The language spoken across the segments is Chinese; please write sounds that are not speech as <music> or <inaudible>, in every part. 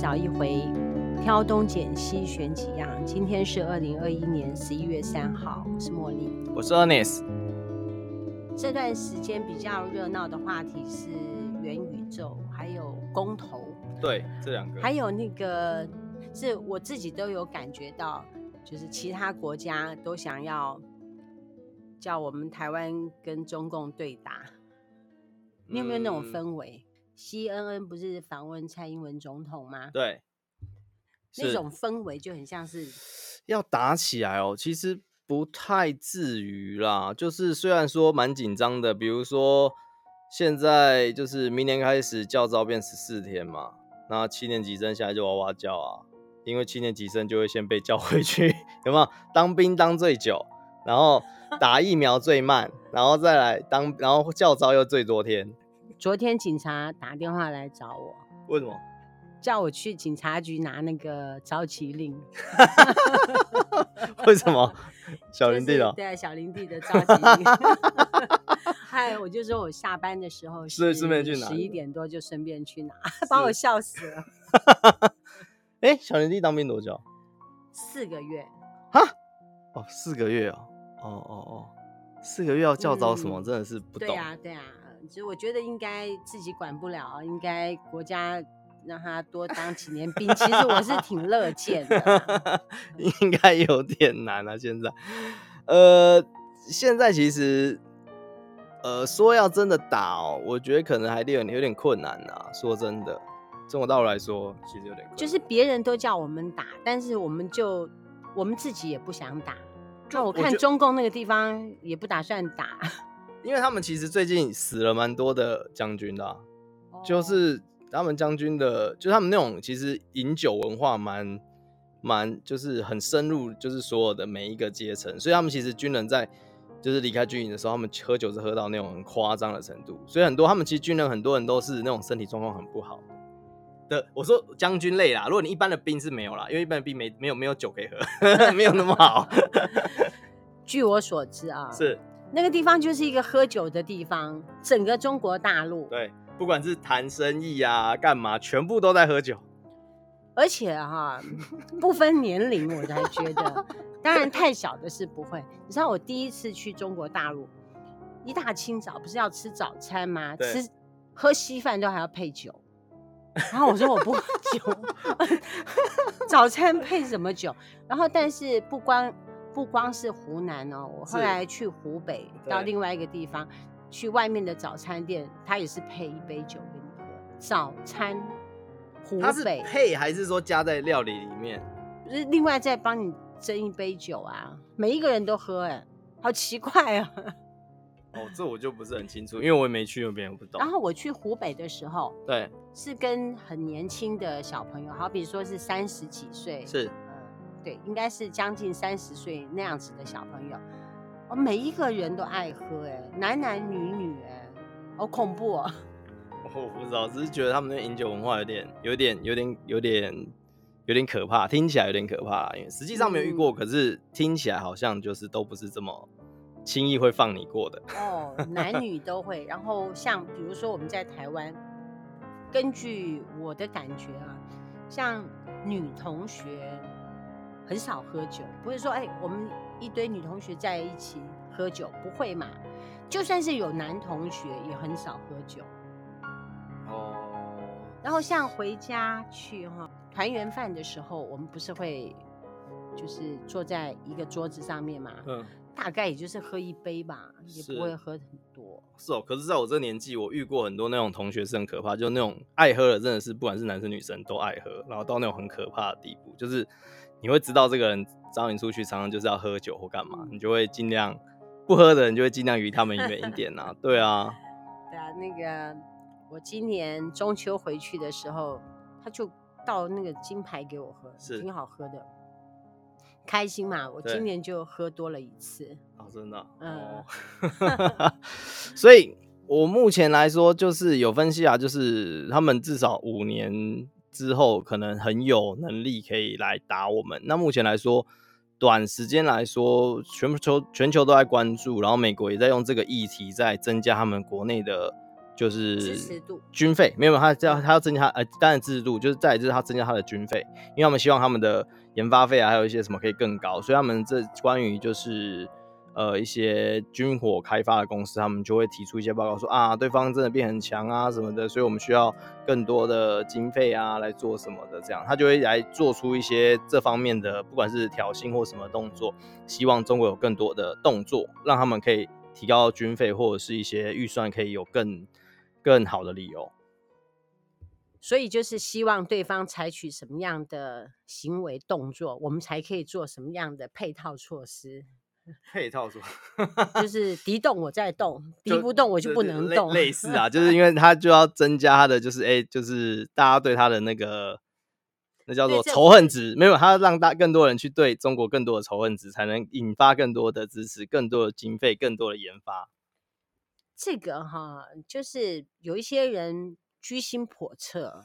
找一回，挑东拣西选几样。今天是二零二一年十一月三号，我是茉莉，我是 Ernest。这段时间比较热闹的话题是元宇宙，还有公投。对，这两个。还有那个是我自己都有感觉到，就是其他国家都想要叫我们台湾跟中共对打。你有没有那种氛围？嗯？CNN 不是访问蔡英文总统吗？对，那种氛围就很像是要打起来哦。其实不太至于啦，就是虽然说蛮紧张的，比如说现在就是明年开始教招变十四天嘛，那七年级生下来就哇哇叫啊，因为七年级生就会先被叫回去，<laughs> 有没有？当兵当最久，然后打疫苗最慢，然后再来当，然后教招又最多天。昨天警察打电话来找我，为什么？叫我去警察局拿那个召集令。<laughs> 为什么？<laughs> 小林地的、就是、对小林地的召集令。<laughs> 嗨，我就说我下班的时候是顺便去拿，十一点多就顺便去拿，把我笑死了。哎、欸，小林地当兵多久？四个月。哈？哦，四个月哦。哦哦哦，四个月要教招什么、嗯？真的是不懂。对啊，对啊。其实我觉得应该自己管不了，应该国家让他多当几年兵。其实我是挺乐见的，<laughs> 应该有点难啊。现在，呃，现在其实，呃，说要真的打哦，我觉得可能还有点有点困难啊。说真的，中国大陆来说，其实有点困难。就是别人都叫我们打，但是我们就我们自己也不想打。那我看中共那个地方也不打算打。因为他们其实最近死了蛮多的将军的、啊，oh. 就是他们将军的，就是他们那种其实饮酒文化蛮蛮，就是很深入，就是所有的每一个阶层，所以他们其实军人在就是离开军营的时候，他们喝酒是喝到那种很夸张的程度，所以很多他们其实军人很多人都是那种身体状况很不好的。我说将军类啦，如果你一般的兵是没有啦，因为一般的兵没没有没有酒可以喝，<laughs> 没有那么好。<laughs> 据我所知啊，是。那个地方就是一个喝酒的地方，整个中国大陆，对，不管是谈生意啊，干嘛，全部都在喝酒，而且哈，不分年龄，我才觉得，当然太小的是不会。你知道我第一次去中国大陆，一大清早不是要吃早餐吗？吃喝稀饭都还要配酒，然后我说我不喝酒，<laughs> 早餐配什么酒？然后但是不光。不光是湖南哦，我后来去湖北，到另外一个地方，去外面的早餐店，他也是配一杯酒给你喝。早餐，湖北，是配还是说加在料理里面？就是另外再帮你斟一杯酒啊，每一个人都喝，哎，好奇怪啊！哦，这我就不是很清楚，因为我也没去那边，我不懂。然后我去湖北的时候，对，是跟很年轻的小朋友，好比说是三十几岁，是。对，应该是将近三十岁那样子的小朋友，哦，每一个人都爱喝，哎，男男女女，哎，好恐怖哦！<laughs> 我不知道，只是觉得他们的饮酒文化有点、有点、有点、有点、有点可怕，听起来有点可怕，因为实际上没有遇过，嗯，可是听起来好像就是都不是这么轻易会放你过的。哦，男女都会。然后像比如说我们在台湾，根据我的感觉啊，像女同学。很少喝酒，不是说哎、欸，我们一堆女同学在一起喝酒，不会嘛？就算是有男同学，也很少喝酒。哦。然后像回家去哈团圆饭的时候，我们不是会就是坐在一个桌子上面嘛？嗯。大概也就是喝一杯吧，也不会喝很多。是哦，可是在我这个年纪，我遇过很多那种同学是很可怕，就那种爱喝的，真的是不管是男生女生都爱喝，然后到那种很可怕的地步，就是。你会知道这个人找你出去，常常就是要喝酒或干嘛，你就会尽量不喝的人就会尽量离他们远一 <laughs> 点啊。对啊，对啊，那个我今年中秋回去的时候，他就倒那个金牌给我喝，是挺好喝的，开心嘛。我今年就喝多了一次。哦，真的啊？嗯。<laughs> 所以，我目前来说就是有分析啊，就是他们至少五年。之后可能很有能力可以来打我们。那目前来说，短时间来说，全球全球都在关注，然后美国也在用这个议题在增加他们国内的就是军费没有，他要他要增加呃，当然支持度就是再就是他增加他的军费，因为他们希望他们的研发费啊，还有一些什么可以更高，所以他们这关于就是。呃，一些军火开发的公司，他们就会提出一些报告说，啊，对方真的变很强啊什么的，所以我们需要更多的经费啊来做什么的，这样他就会来做出一些这方面的，不管是挑衅或什么动作，希望中国有更多的动作，让他们可以提高军费或者是一些预算，可以有更更好的理由。所以就是希望对方采取什么样的行为动作，我们才可以做什么样的配套措施。配套说，<laughs> 就是敌动我在动，敌不动我就不能动，类似啊，<laughs> 就是因为他就要增加他的，就是哎、欸，就是大家对他的那个，那叫做仇恨值，没有，他让大更多人去对中国更多的仇恨值，才能引发更多的支持，更多的经费，更多的研发。这个哈，就是有一些人居心叵测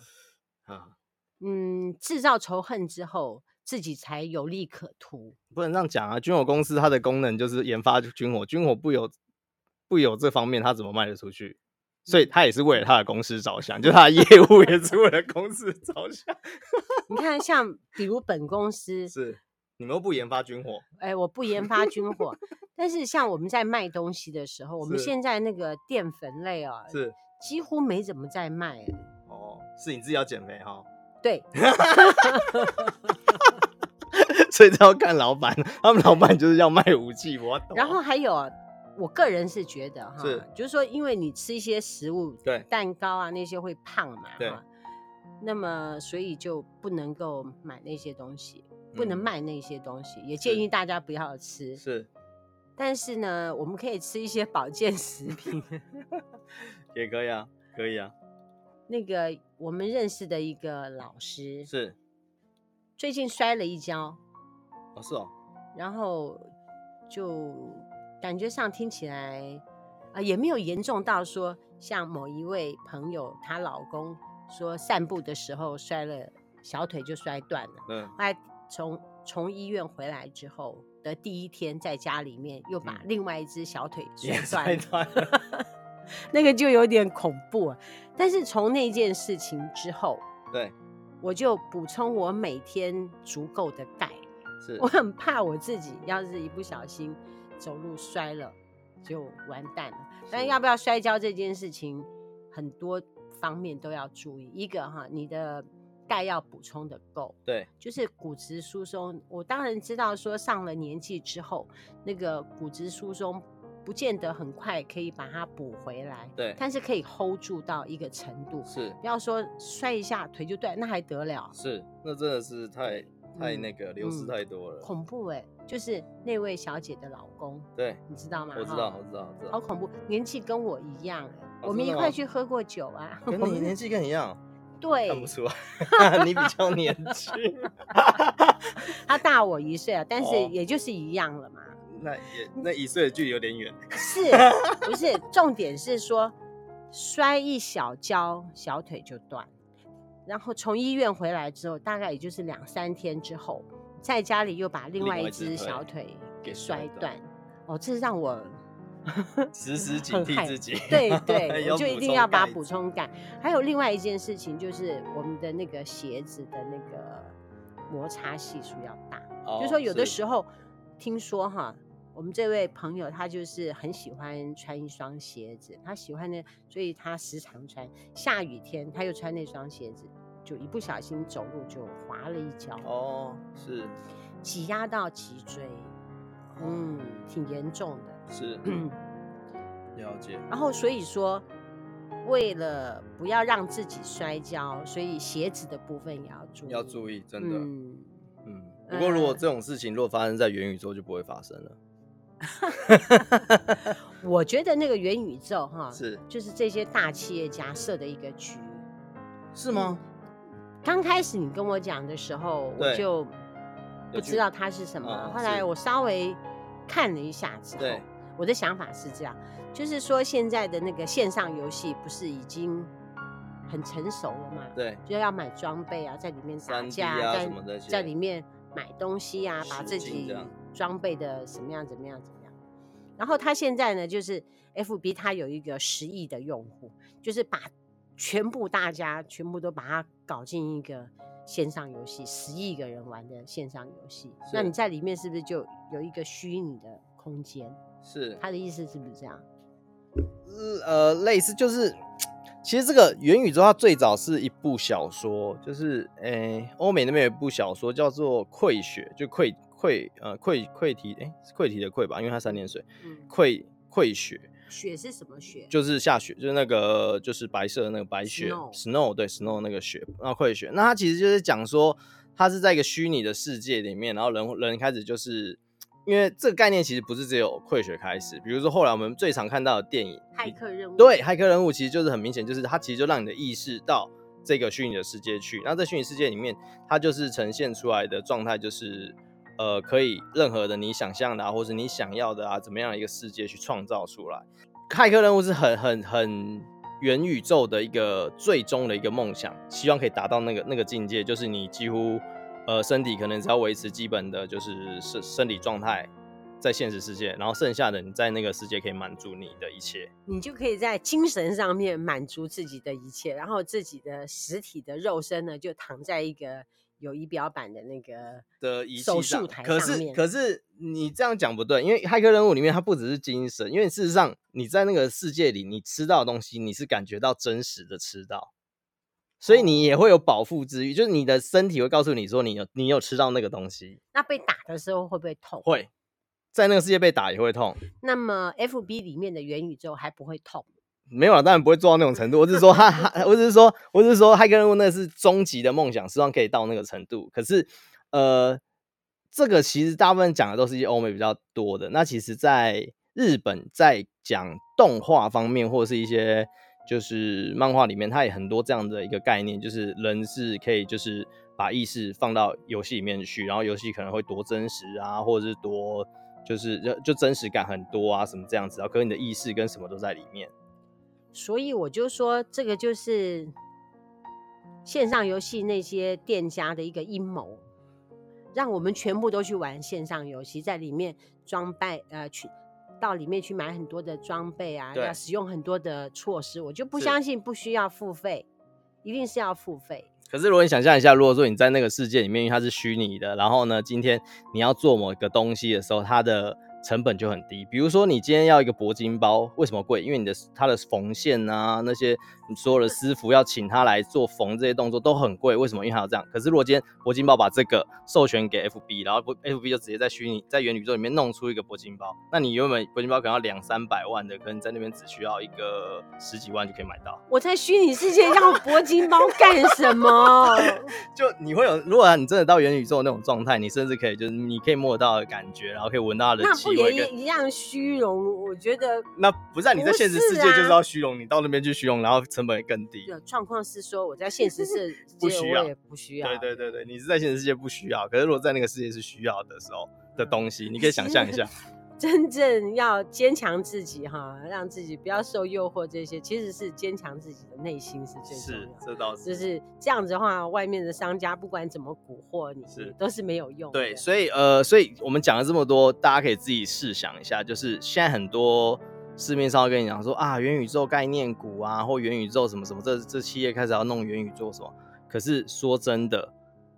啊，嗯，制造仇恨之后。自己才有利可图，不能这样讲啊！军火公司它的功能就是研发军火，军火不有不有这方面，它怎么卖得出去？所以他也是为了他的公司着想，就他的业务也是为了公司着想。你看，像比如本公司是你们又不研发军火，哎、欸，我不研发军火，<laughs> 但是像我们在卖东西的时候，我们现在那个淀粉类啊，是几乎没怎么在卖。哦，是你自己要减肥哈？对。<laughs> 所以都要看老板，他们老板就是要卖武器，我懂。然后还有，我个人是觉得哈，是就是说，因为你吃一些食物，对蛋糕啊那些会胖嘛，对，那么所以就不能够买那些东西，不能卖那些东西，嗯、也建议大家不要吃。是，但是呢，我们可以吃一些保健食品，<laughs> 也可以啊，可以啊。那个我们认识的一个老师是，最近摔了一跤。哦，是哦，然后就感觉上听起来啊、呃，也没有严重到说像某一位朋友她老公说散步的时候摔了小腿就摔断了。嗯，后来从从医院回来之后的第一天，在家里面又把另外一只小腿摔断了，嗯、<laughs> 那个就有点恐怖。但是从那件事情之后，对，我就补充我每天足够的钙。是我很怕我自己要是一不小心走路摔了就完蛋了。但要不要摔跤这件事情，很多方面都要注意。一个哈，你的钙要补充的够，对，就是骨质疏松。我当然知道说上了年纪之后，那个骨质疏松不见得很快可以把它补回来，对，但是可以 hold 住到一个程度。是，不要说摔一下腿就断，那还得了？是，那真的是太。太那个流失太多了，嗯、恐怖哎、欸！就是那位小姐的老公，对，你知道吗？我知道，我知道，我知道。好恐怖，年纪跟我一样，我们一块去喝过酒啊。跟你年纪跟你一样，<laughs> 对，看不出来，<laughs> 你比较年轻。<laughs> 他大我一岁啊，但是也就是一样了嘛。哦、<laughs> 那也那一岁的距离有点远。<laughs> 是，不是？重点是说摔一小跤，小腿就断。然后从医院回来之后，大概也就是两三天之后，在家里又把另外一只小腿给摔断。哦，这是让我 <laughs> 时时警惕自己。对对，我就一定要把补充钙。还有另外一件事情，就是我们的那个鞋子的那个摩擦系数要大。哦，就是说有的时候听说哈，我们这位朋友他就是很喜欢穿一双鞋子，他喜欢的，所以他时常穿。下雨天他又穿那双鞋子。就一不小心走路就滑了一跤哦，是挤压到脊椎，嗯，挺严重的，是，<clears throat> 了解。然后所以说，为了不要让自己摔跤，所以鞋子的部分也要注意，要注意，真的，嗯嗯。不过如果这种事情如果发生在元宇宙，就不会发生了。<laughs> 我觉得那个元宇宙哈，是。就是这些大企业家设的一个局，是吗？刚开始你跟我讲的时候，我就不知道它是什么。哦、后来我稍微看了一下之后，我的想法是这样，就是说现在的那个线上游戏不是已经很成熟了嘛？对，就要买装备啊，在里面打架啊，在在里面买东西啊，把自己装备的什么样怎么样怎么样。然后他现在呢，就是 FB 它有一个十亿的用户，就是把全部大家全部都把它搞进一个线上游戏，十亿个人玩的线上游戏。那你在里面是不是就有一个虚拟的空间？是，他的意思是不是这样？呃，类似就是，其实这个元宇宙它最早是一部小说，就是诶，欧美那边有一部小说叫做《溃血》，就溃溃呃溃溃堤哎，溃堤的溃吧，因为它三点水，溃溃雪。雪是什么雪？就是下雪，就是那个就是白色的那个白雪，snow，对，snow 那个雪，然后溃雪。那它其实就是讲说，它是在一个虚拟的世界里面，然后人人开始就是。因为这个概念其实不是只有溃雪开始，比如说后来我们最常看到的电影《骇客任务》，对，《骇客任务》其实就是很明显，就是它其实就让你的意识到这个虚拟的世界去。那在虚拟世界里面，它就是呈现出来的状态，就是呃，可以任何的你想象的啊，或是你想要的啊，怎么样一个世界去创造出来。《骇客任务》是很很很元宇宙的一个最终的一个梦想，希望可以达到那个那个境界，就是你几乎。呃，身体可能只要维持基本的就是身身体状态，在现实世界，然后剩下的你在那个世界可以满足你的一切，你就可以在精神上面满足自己的一切，然后自己的实体的肉身呢，就躺在一个有仪表板的那个的手术台上面。可是，可是你这样讲不对，因为骇客任务里面它不只是精神，因为事实上你在那个世界里，你吃到的东西，你是感觉到真实的吃到。所以你也会有饱腹之欲，就是你的身体会告诉你说，你有你有吃到那个东西。那被打的时候会不会痛？会，在那个世界被打也会痛。那么 FB 里面的元宇宙还不会痛？没有了，当然不会做到那种程度。我是说，哈哈，我只是说，我只是说，骇客任务那是终极的梦想，希望可以到那个程度。可是，呃，这个其实大部分讲的都是一些欧美比较多的。那其实，在日本，在讲动画方面，或者是一些。就是漫画里面，它也很多这样的一个概念，就是人是可以就是把意识放到游戏里面去，然后游戏可能会多真实啊，或者是多就是就就真实感很多啊，什么这样子啊，可是你的意识跟什么都在里面。所以我就说，这个就是线上游戏那些店家的一个阴谋，让我们全部都去玩线上游戏，在里面装备呃去。到里面去买很多的装备啊，要使用很多的措施，我就不相信不需要付费，一定是要付费。可是如果你想象一下，如果说你在那个世界里面，因为它是虚拟的，然后呢，今天你要做某一个东西的时候，它的。成本就很低，比如说你今天要一个铂金包，为什么贵？因为你的它的缝线啊，那些你所有的师傅要请他来做缝这些动作都很贵，为什么？因为还要这样。可是如果今天铂金包把这个授权给 FB，然后 FB 就直接在虚拟在元宇宙里面弄出一个铂金包，那你原本铂金包可能要两三百万的，可能在那边只需要一个十几万就可以买到。我在虚拟世界要铂金包干什么？<laughs> 就你会有，如果你真的到元宇宙那种状态，你甚至可以就是你可以摸到的感觉，然后可以闻到它的气。也一样虚荣，我觉得那不是、啊、你在现实世界就是要虚荣，你到那边去虚荣，然后成本也更低。状况是说我在现实世界不需要，不需要。对对对对，你是在现实世界不需要，可是如果在那个世界是需要的时候的东西，你可以想象一下。<laughs> 真正要坚强自己哈，让自己不要受诱惑，这些其实是坚强自己的内心是最重要的。是，这倒是。就是这样子的话，外面的商家不管怎么蛊惑你，是都是没有用的。对，所以呃，所以我们讲了这么多，大家可以自己试想一下，就是现在很多市面上会跟你讲说啊，元宇宙概念股啊，或元宇宙什么什么，这这企业开始要弄元宇宙什么。可是说真的，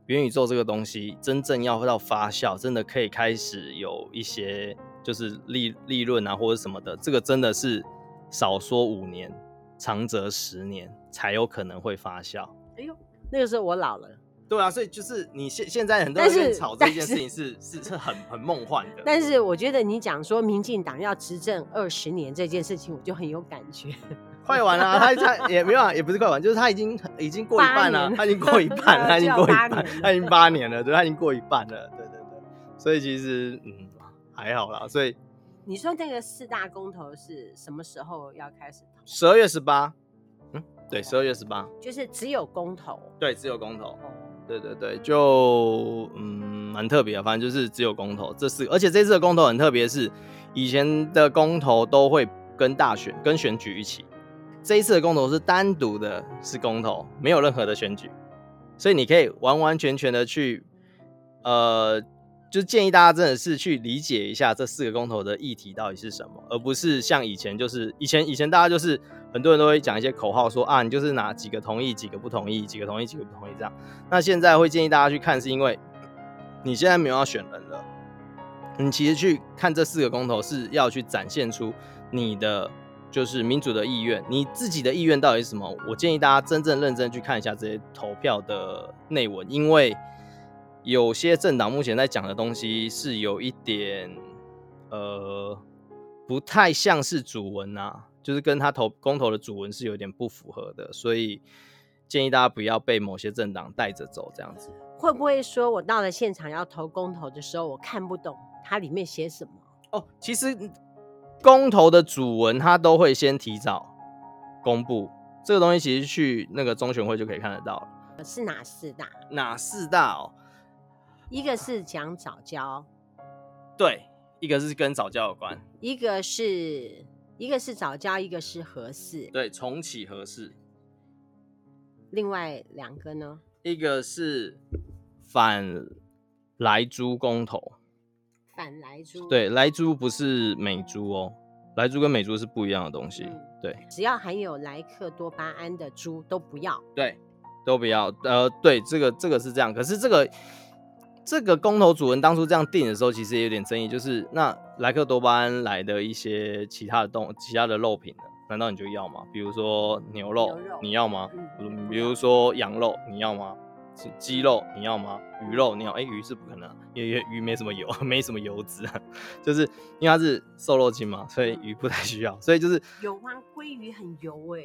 元宇宙这个东西真正要到发酵，真的可以开始有一些。就是利利润啊，或者什么的，这个真的是少说五年，长则十年才有可能会发酵。哎呦，那个时候我老了。对啊，所以就是你现现在很多人在吵这件事情是是是很很梦幻的。但是我觉得你讲说民进党要执政二十年这件事情，我就很有感觉。<laughs> 快完了，啊，他他也没有，啊，也不是快完，就是他已经已经过一半了，<laughs> 他已经过一半，他已经过一半，他已经八年了，对，他已经过一半了，对对对。所以其实嗯。还好啦，所以你说那个四大公投是什么时候要开始投？十二月十八，嗯，对，十二月十八，就是只有公投，对，只有公投，哦、对对对，就嗯，蛮特别的，反正就是只有公投，这是，而且这次的公投很特别，是以前的公投都会跟大选跟选举一起，这一次的公投是单独的，是公投，没有任何的选举，所以你可以完完全全的去，呃。就建议大家真的是去理解一下这四个公投的议题到底是什么，而不是像以前就是以前以前大家就是很多人都会讲一些口号说啊，你就是哪几个同意，几个不同意，几个同意，几个不同意这样。那现在会建议大家去看，是因为你现在没有要选人了，你其实去看这四个公投是要去展现出你的就是民主的意愿，你自己的意愿到底是什么？我建议大家真正认真去看一下这些投票的内文，因为。有些政党目前在讲的东西是有一点，呃，不太像是主文啊，就是跟他投公投的主文是有点不符合的，所以建议大家不要被某些政党带着走，这样子。会不会说我到了现场要投公投的时候，我看不懂它里面写什么？哦，其实公投的主文它都会先提早公布，这个东西其实去那个中选会就可以看得到了。是哪四大？哪四大哦？一个是讲早教，对，一个是跟早教有关，一个是一个是早教，一个是合适，对，重启合适。另外两个呢？一个是反莱猪公投，反莱猪，对，莱猪不是美猪哦，莱猪跟美猪是不一样的东西，嗯、对，只要含有莱克多巴胺的猪都不要，对，都不要，呃，对，这个这个是这样，可是这个。这个公投主人当初这样定的时候，其实也有点争议，就是那莱克多巴胺来的一些其他的动其他的肉品呢，难道你就要吗？比如说牛肉，牛肉你要吗？嗯、比如说羊肉，你要吗？鸡肉你要吗？鱼肉你要？哎，鱼是不可能，因为鱼没什么油，<laughs> 没什么油脂啊，就是因为它是瘦肉精嘛，所以鱼不太需要。所以就是 <laughs> 有吗？鲑鱼很油哎，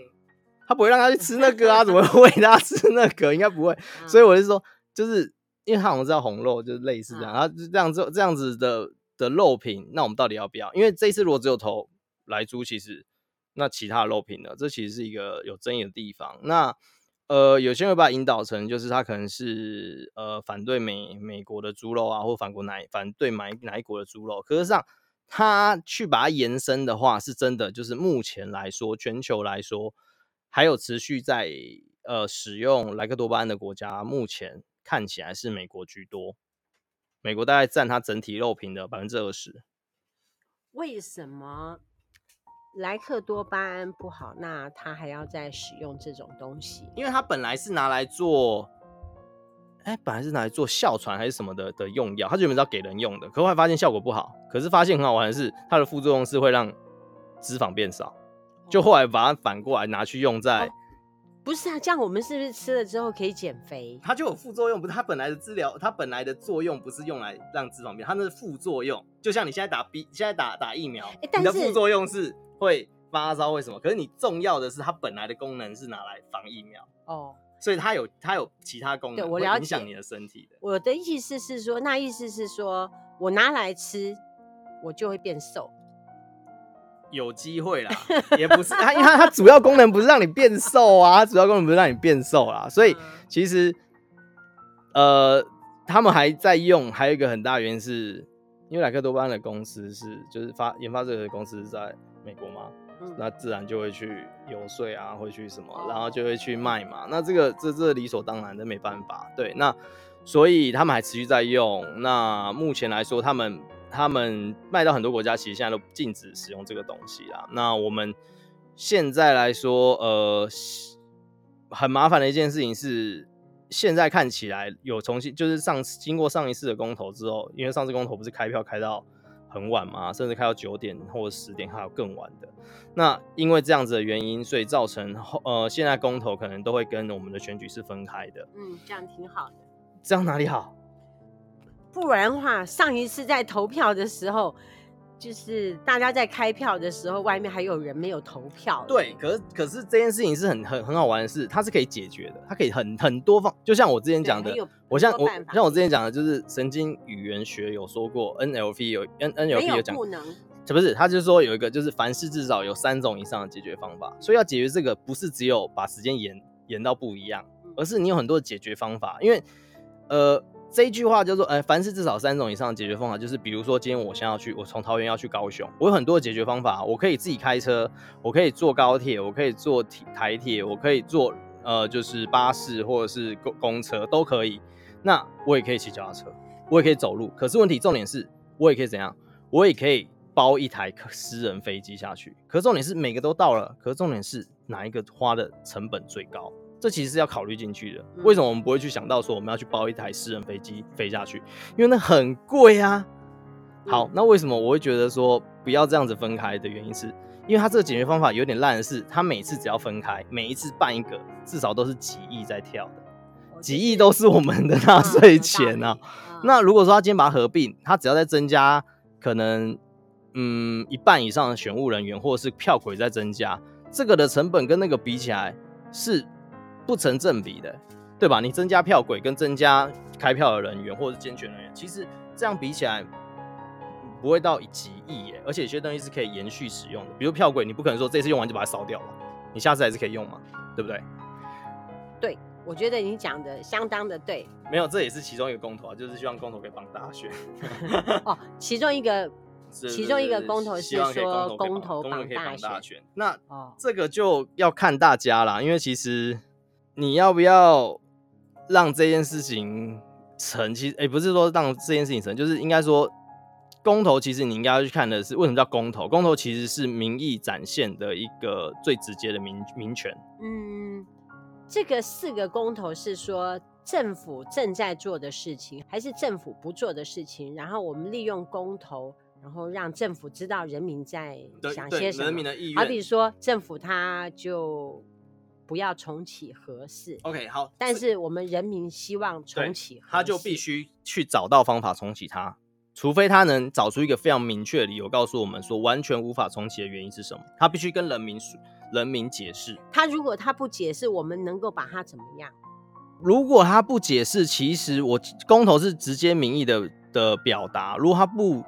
他不会让他去吃那个啊？怎么会喂他吃那个？<laughs> 应该不会。所以我就说，就是。因为他好像知道红肉就是类似这样，然后就这样子这样子的的肉品，那我们到底要不要？因为这一次如果只有投莱猪，其实那其他的肉品呢，这其实是一个有争议的地方。那呃，有些人会把它引导成就是他可能是呃反对美美国的猪肉啊，或反国哪反对买哪一国的猪肉。可是上他去把它延伸的话，是真的就是目前来说，全球来说还有持续在呃使用莱克多巴胺的国家，目前。看起来是美国居多，美国大概占它整体肉品的百分之二十。为什么莱克多巴胺不好？那他还要再使用这种东西？因为它本来是拿来做，哎，本来是拿来做哮喘还是什么的的用药，它原本是要给人用的，可后来发现效果不好。可是发现很好玩的是，它的副作用是会让脂肪变少，就后来把它反过来拿去用在。哦不是啊，这样我们是不是吃了之后可以减肥？它就有副作用，不是它本来的治疗，它本来的作用不是用来让脂肪变，它那是副作用。就像你现在打 B，现在打打疫苗，欸、你的副作用是会发烧，为什么？可是你重要的是它本来的功能是拿来防疫苗哦，所以它有它有其他功能，对，我了解，影响你的身体的。我的意思是说，那意思是说我拿来吃，我就会变瘦。有机会啦，<laughs> 也不是它，因为它它主要功能不是让你变瘦啊，它主要功能不是让你变瘦啦，所以其实呃，他们还在用，还有一个很大原因是，因为莱克多巴胺的公司是就是发研发这个的公司是在美国嘛，那自然就会去游说啊，会去什么，然后就会去卖嘛，那这个这这理所当然的没办法，对，那所以他们还持续在用，那目前来说他们。他们卖到很多国家，其实现在都禁止使用这个东西啦。那我们现在来说，呃，很麻烦的一件事情是，现在看起来有重新，就是上次经过上一次的公投之后，因为上次公投不是开票开到很晚嘛，甚至开到九点或者十点，还有更晚的。那因为这样子的原因，所以造成呃，现在公投可能都会跟我们的选举是分开的。嗯，这样挺好的。这样哪里好？不然的话，上一次在投票的时候，就是大家在开票的时候，外面还有人没有投票。对，可是可是这件事情是很很很好玩的事，它是可以解决的，它可以很很多方，就像我之前讲的，我像我像我之前讲的，就是神经语言学有说过，NLP 有 N NLP 有讲，不能，不是，他就是说有一个，就是凡事至少有三种以上的解决方法，所以要解决这个，不是只有把时间延延到不一样，而是你有很多的解决方法，因为呃。这一句话叫做，呃，凡是至少三种以上的解决方法，就是比如说，今天我先要去，我从桃园要去高雄，我有很多的解决方法，我可以自己开车，我可以坐高铁，我可以坐台铁，我可以坐呃，就是巴士或者是公公车都可以。那我也可以骑脚踏车。我也可以走路。可是问题重点是，我也可以怎样？我也可以包一台私人飞机下去。可重点是每个都到了，可重点是哪一个花的成本最高？这其实是要考虑进去的。为什么我们不会去想到说我们要去包一台私人飞机飞下去？因为那很贵啊。好，那为什么我会觉得说不要这样子分开的原因是，因为它这个解决方法有点烂的是，它每次只要分开，每一次办一个，至少都是几亿在跳的，几亿都是我们的纳税钱啊。那如果说他今天把它合并，他只要再增加可能嗯一半以上的选务人员或者是票轨在增加，这个的成本跟那个比起来是不成正比的，对吧？你增加票轨跟增加开票的人员或者是监选人员，其实这样比起来。不会到几亿耶，而且有些东西是可以延续使用的，比如票轨，你不可能说这次用完就把它烧掉了，你下次还是可以用嘛，对不对？对，我觉得你讲的相当的对。没有，这也是其中一个公投啊，就是希望公投可以帮大家选。哦，其中一个，<laughs> 其中一个公投是说公投帮大家选。那这个就要看大家啦，因为其实你要不要让这件事情成？其实，哎，不是说让这件事情成，就是应该说。公投其实你应该要去看的是为什么叫公投？公投其实是民意展现的一个最直接的民民权。嗯，这个四个公投是说政府正在做的事情，还是政府不做的事情？然后我们利用公投，然后让政府知道人民在想些什么。人民的意愿。好比说政府他就不要重启合适。OK，好。但是我们人民希望重启，他就必须去找到方法重启它。除非他能找出一个非常明确的理由，告诉我们说完全无法重启的原因是什么，他必须跟人民说，人民解释。他如果他不解释，我们能够把他怎么样？如果他不解释，其实我公投是直接民意的的表达。如果他不。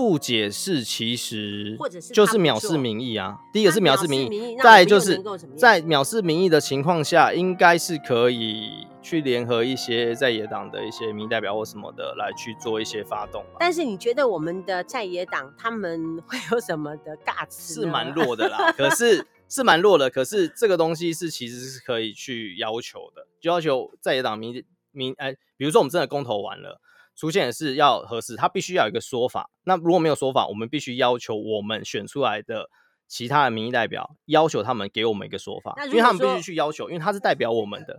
不解释，其实就是藐视民意啊。第一个是藐视民意，再就是在藐视民意的情况下，应该是可以去联合一些在野党的一些民意代表或什么的来去做一些发动。但是你觉得我们的在野党他们会有什么的尬词？是蛮弱的啦，<laughs> 可是是蛮弱的。可是这个东西是其实是可以去要求的，就要求在野党民民哎，比如说我们真的公投完了。出现的是要核四，他必须要有一个说法。那如果没有说法，我们必须要求我们选出来的其他的民意代表，要求他们给我们一个说法，因为他们必须去要求，因为他是代表我们的。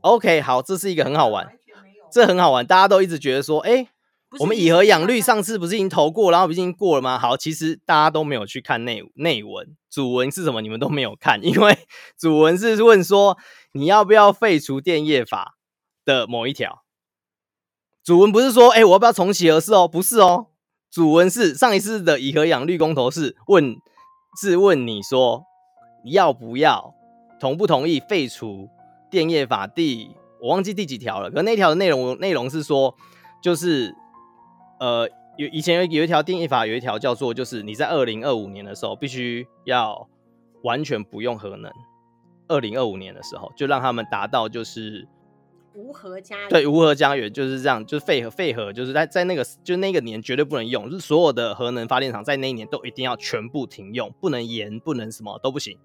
OK，好，这是一个很好玩，这很好玩，大家都一直觉得说，哎、欸，我们以和养绿上次不是已经投过，然后不是已经过了吗？好，其实大家都没有去看内内文，主文是什么？你们都没有看，<laughs> 因为主文是问说你要不要废除电业法的某一条。主文不是说，哎、我要不要重启？核四哦？不是哦，主文是上一次的以和养绿公投是问，是问你说，要不要同不同意废除电业法第，我忘记第几条了。可那条的内容内容是说，就是呃，有以前有有一条电业法有一条叫做，就是你在二零二五年的时候必须要完全不用核能，二零二五年的时候就让他们达到就是。无核家园对，无核家园就是这样，就是废核废核，就是在在那个就那个年绝对不能用，就是所有的核能发电厂在那一年都一定要全部停用，不能延，不能什么都不行。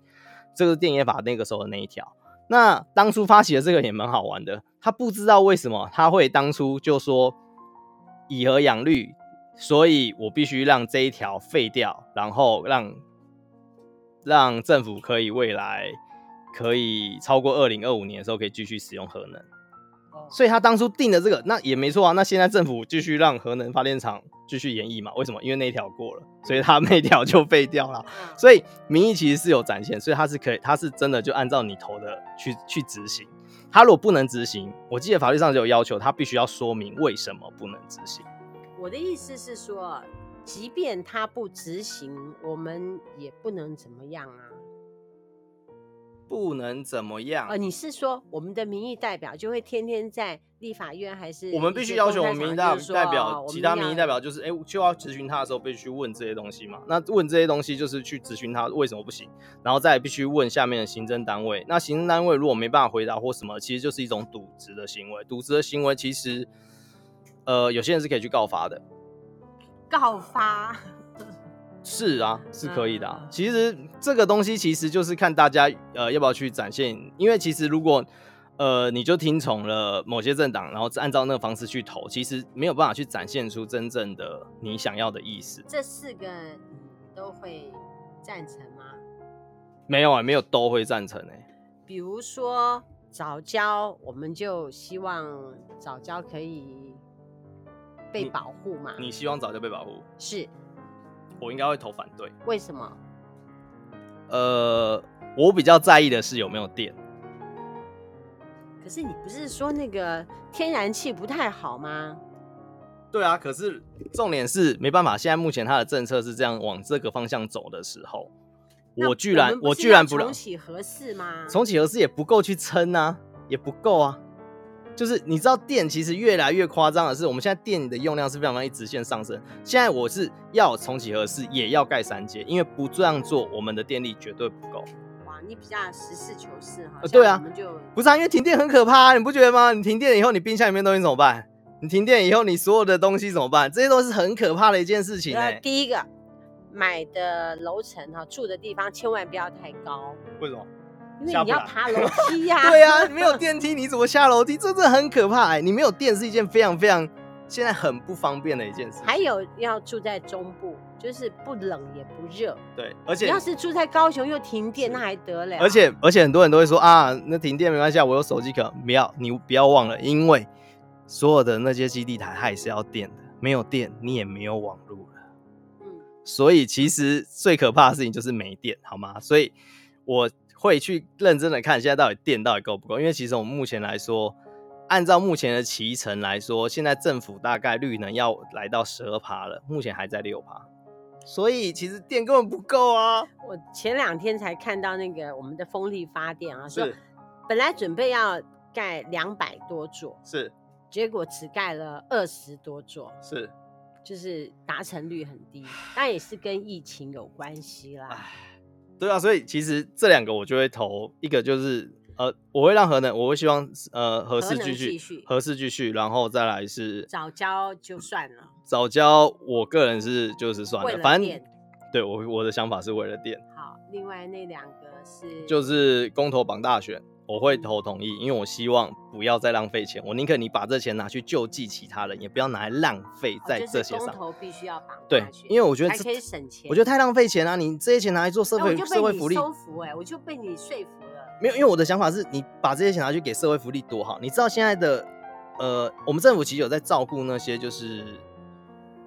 这个是电业法那个时候的那一条，那当初发起的这个也蛮好玩的，他不知道为什么他会当初就说以核养绿，所以我必须让这一条废掉，然后让让政府可以未来可以超过二零二五年的时候可以继续使用核能。所以他当初定的这个，那也没错啊。那现在政府继续让核能发电厂继续延役嘛？为什么？因为那条过了，所以他 <laughs> 那条就废掉了。所以民意其实是有展现，所以他是可以，他是真的就按照你投的去去执行。他如果不能执行，我记得法律上就有要求，他必须要说明为什么不能执行。我的意思是说，即便他不执行，我们也不能怎么样啊。不能怎么样？呃，你是说我们的民意代表就会天天在立法院，还是我们必须要求我们民意代代表，其他民意代表就是，哎，就要质询他的时候必须问这些东西嘛？那问这些东西就是去质询他为什么不行，然后再必须问下面的行政单位。那行政单位如果没办法回答或什么，其实就是一种渎职的行为。渎职的行为其实，呃，有些人是可以去告发的。告发。是啊，是可以的啊。其实这个东西其实就是看大家呃要不要去展现，因为其实如果呃，你就听从了某些政党，然后按照那个方式去投，其实没有办法去展现出真正的你想要的意思。这四个你都会赞成吗？没有啊，没有都会赞成哎。比如说早教，我们就希望早教可以被保护嘛。你，你希望早教被保护？是。我应该会投反对。为什么？呃，我比较在意的是有没有电。可是你不是说那个天然气不太好吗？对啊，可是重点是没办法，现在目前它的政策是这样往这个方向走的时候，我居然我，居然不重启合适吗？重启合适也不够去撑啊，也不够啊。就是你知道电其实越来越夸张的是，我们现在电的用量是非常容易直线上升。现在我是要重启核四，也要盖三阶，因为不这样做，我们的电力绝对不够。你比较实事求是哈，对啊，不是啊，因为停电很可怕，啊你不觉得吗？你停电以后，你冰箱里面东西怎么办？你停电以后，你所有的东西怎么办？这些都是很可怕的一件事情。那第一个，买的楼层哈，住的地方千万不要太高。为什么？因为你要爬楼梯呀。<laughs> 对呀啊，没有电梯你怎么下楼梯？这真的很可怕哎！你没有电是一件非常非常现在很不方便的一件事。还有要住在中部。就是不冷也不热，对，而且你要是住在高雄又停电，那还得了？而且而且很多人都会说啊，那停电没关系，我有手机壳。不要，你不要忘了，因为所有的那些基地台它也是要电的，没有电你也没有网络了。嗯，所以其实最可怕的事情就是没电，好吗？所以我会去认真的看现在到底电到底够不够，因为其实我们目前来说，按照目前的骑程来说，现在政府大概率呢要来到十二趴了，目前还在六趴。所以其实电根本不够啊！我前两天才看到那个我们的风力发电啊，说本来准备要盖两百多座，是，结果只盖了二十多座，是，就是达成率很低，但也是跟疫情有关系啦。对啊，所以其实这两个我就会投一个，就是。呃，我会让核能，我会希望呃合适继续，合适继续，然后再来是早教就算了。早教，我个人是就是算了，了反正对我我的想法是为了电。好，另外那两个是就是公投榜大选，我会投同意，因为我希望不要再浪费钱，我宁可你把这钱拿去救济其他人，也不要拿来浪费在这些上。公投必须要绑，对，因为我觉得还可以省钱，我觉得太浪费钱了，啊，你这些钱拿来做社会社会福利，收服哎，我就被你说服了。没有，因为我的想法是你把这些钱拿去给社会福利多好。你知道现在的，呃，我们政府其实有在照顾那些就是，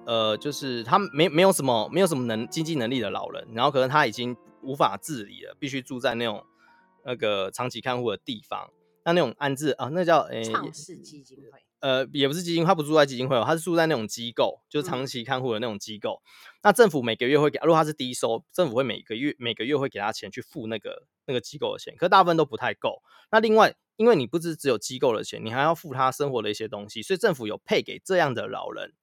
呃，就是他没没有什么没有什么能经济能力的老人，然后可能他已经无法自理了，必须住在那种那个长期看护的地方。那那种安置啊，那叫诶，创世基金会。呃，也不是基金，他不住在基金会哦，他是住在那种机构，就是长期看护的那种机构。嗯、那政府每个月会给，如果他是低收，政府会每个月每个月会给他钱去付那个那个机构的钱，可是大部分都不太够。那另外，因为你不是只有机构的钱，你还要付他生活的一些东西，所以政府有配给这样的老人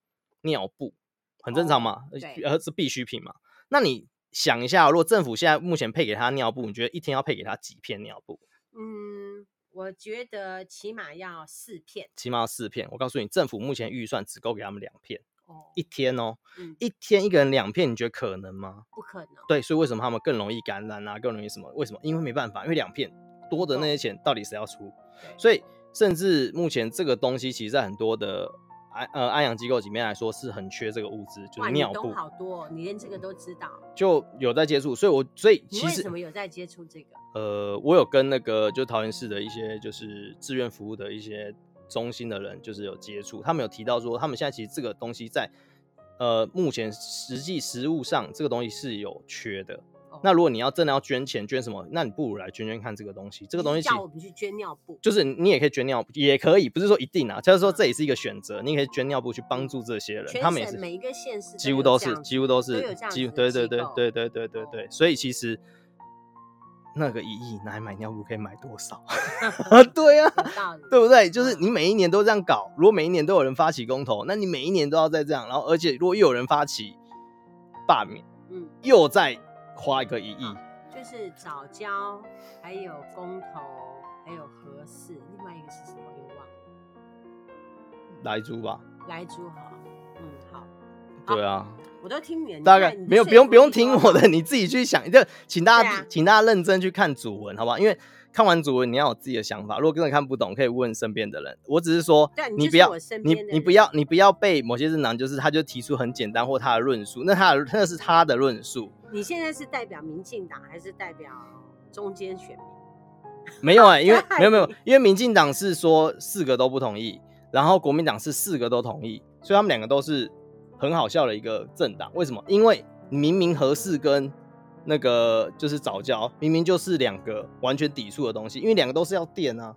尿布，很正常嘛，而、哦、是必需品嘛。那你想一下，如果政府现在目前配给他尿布，你觉得一天要配给他几片尿布？嗯。我觉得起码要四片，起码要四片。我告诉你，政府目前预算只够给他们两片，哦，一天哦，嗯，一天一个人两片，你觉得可能吗？不可能。对，所以为什么他们更容易感染啊？更容易什么？为什么？因为没办法，因为两片多的那些钱到底谁要出？所以甚至目前这个东西，其实在很多的。安呃安养机构里面来说是很缺这个物资，就是尿布。好多、哦，你连这个都知道。就有在接触，所以我所以其实为什么有在接触这个？呃，我有跟那个就桃园市的一些就是志愿服务的一些中心的人，就是有接触，他们有提到说，他们现在其实这个东西在呃目前实际实物上这个东西是有缺的。那如果你要真的要捐钱捐什么，那你不如来捐捐看这个东西。这个东西叫我们去捐尿布，就是你也可以捐尿布，也可以，不是说一定啊，就是说这也是一个选择，你可以捐尿布去帮助这些人。他们也是每一个县市几乎都是，几乎都是，几乎对对对对对对对对，所以其实那个一亿拿来买尿布可以买多少？<laughs> 对啊，对不对？就是你每一年都这样搞，如果每一年都有人发起公投，那你每一年都要再这样，然后而且如果又有人发起罢免，嗯，又在。花一个一亿，就是早教，还有公投，还有合适，另外一个是什么？又忘了。来猪吧。来猪好，嗯好。对啊，我都听你，大概没有不用不用听我的，你自己去想。就请大家请大家认真去看主文，好不好？因为看完主文你要有自己的想法。如果根本看不懂，可以问身边的人。我只是说，你不要你你不要你不要被某些政党，就是他就提出很简单或他的论述，那他的那是他的论述。你现在是代表民进党还是代表中间选民？没有哎、欸，因为 <laughs> 没有没有，因为民进党是说四个都不同意，然后国民党是四个都同意，所以他们两个都是很好笑的一个政党。为什么？因为明明核四跟那个就是早教，明明就是两个完全抵触的东西，因为两个都是要电啊，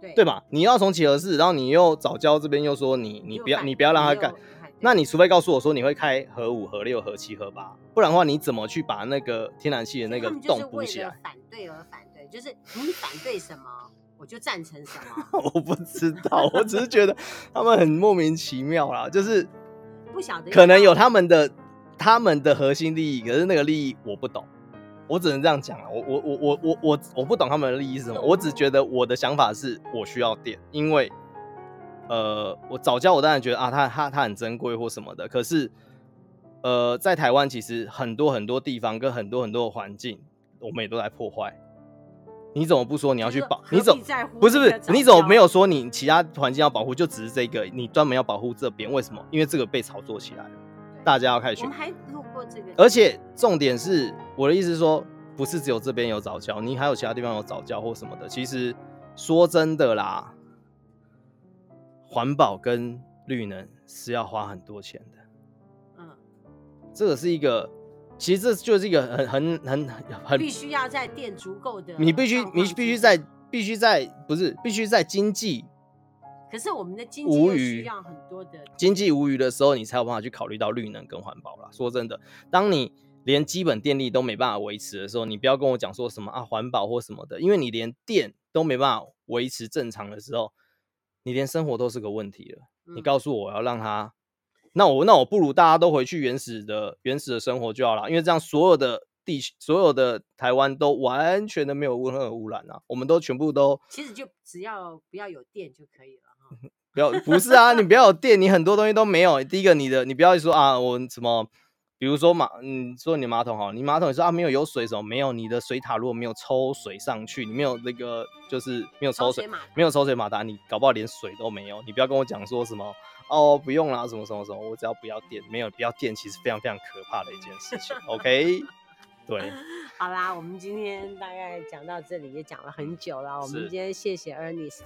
对对吧？你要重启核四，然后你又早教这边又说你你不要你不要让他干，那你除非告诉我说你会开核五、核六、核七、核八，不然的话你怎么去把那个天然气的那个洞补起来？反对而反对。就是你反对什么，我就赞成什么。<laughs> 我不知道，我只是觉得他们很莫名其妙啦，就是不晓得，可能有他们的他们的核心利益，可是那个利益我不懂，我只能这样讲了。我我我我我我我不懂他们的利益是什么，我只觉得我的想法是我需要电，因为呃，我早教我当然觉得啊，它它它很珍贵或什么的，可是呃，在台湾其实很多很多地方跟很多很多的环境，我们也都在破坏。你怎么不说你要去保？你怎么不是不是？你怎么没有说你其他环境要保护？就只是这个，你专门要保护这边？为什么？因为这个被炒作起来了，大家要开始。我们还路过这个。而且重点是，我的意思是说，不是只有这边有早教，你还有其他地方有早教或什么的。其实说真的啦，环保跟绿能是要花很多钱的。嗯，这个是一个。其实这就是一个很很很很必须要在电足够的，你必须你必须在必须在不是必须在经济，可是我们的经济需要很多的经济无余的时候，你才有办法去考虑到绿能跟环保啦。说真的，当你连基本电力都没办法维持的时候，你不要跟我讲说什么啊环保或什么的，因为你连电都没办法维持正常的时候，你连生活都是个问题了。你告诉我，我要让它。那我那我不如大家都回去原始的原始的生活就好了，因为这样所有的地所有的台湾都完全的没有任何污染啊，我们都全部都其实就只要不要有电就可以了哈。不要不是啊，你不要有电，你很多东西都没有。第一个你的你不要说啊，我什么，比如说马，嗯，说你马桶好，你马桶你说啊没有有水什么没有，你的水塔如果没有抽水上去，你没有那个就是没有抽水，抽水没有抽水马达，你搞不好连水都没有。你不要跟我讲说什么。哦，不用啦，什么什么什么，我只要不要电，没有不要电，其实非常非常可怕的一件事情。OK，对，好啦，我们今天大概讲到这里，也讲了很久了。我们今天谢谢 Ernest。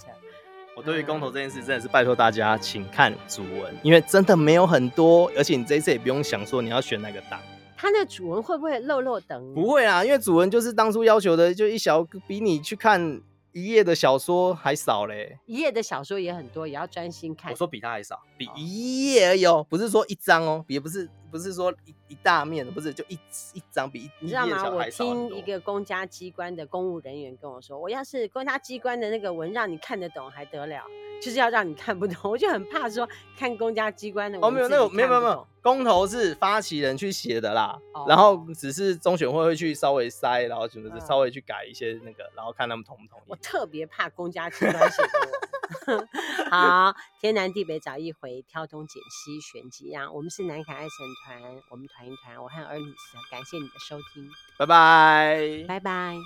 我对于公投这件事，真的是拜托大家，请看主文，因为真的没有很多，而且你这一次也不用想说你要选哪个党。他那主文会不会漏漏等？不会啦，因为主文就是当初要求的，就一小比你去看。一页的小说还少嘞，一页的小说也很多，也要专心看。我说比他还少，比一页而已哦，不是说一张哦，也不是不是说一一大面，不是就一一张比一你知道吗。我听一个公家机关的公务人员跟我说，我要是公家机关的那个文让你看得懂还得了，就是要让你看不懂，<laughs> 我就很怕说看公家机关的文。哦，没有，那个没有没有没有。公投是发起人去写的啦，oh. 然后只是中选会会去稍微筛，然后就是稍微去改一些那个，uh. 然后看他们同不同意。我特别怕公家机关写的我。好，天南地北找一回，挑东拣西选几样。我们是南凯爱神团，我们团一团，我和 Ernest，感谢你的收听，拜拜，拜拜。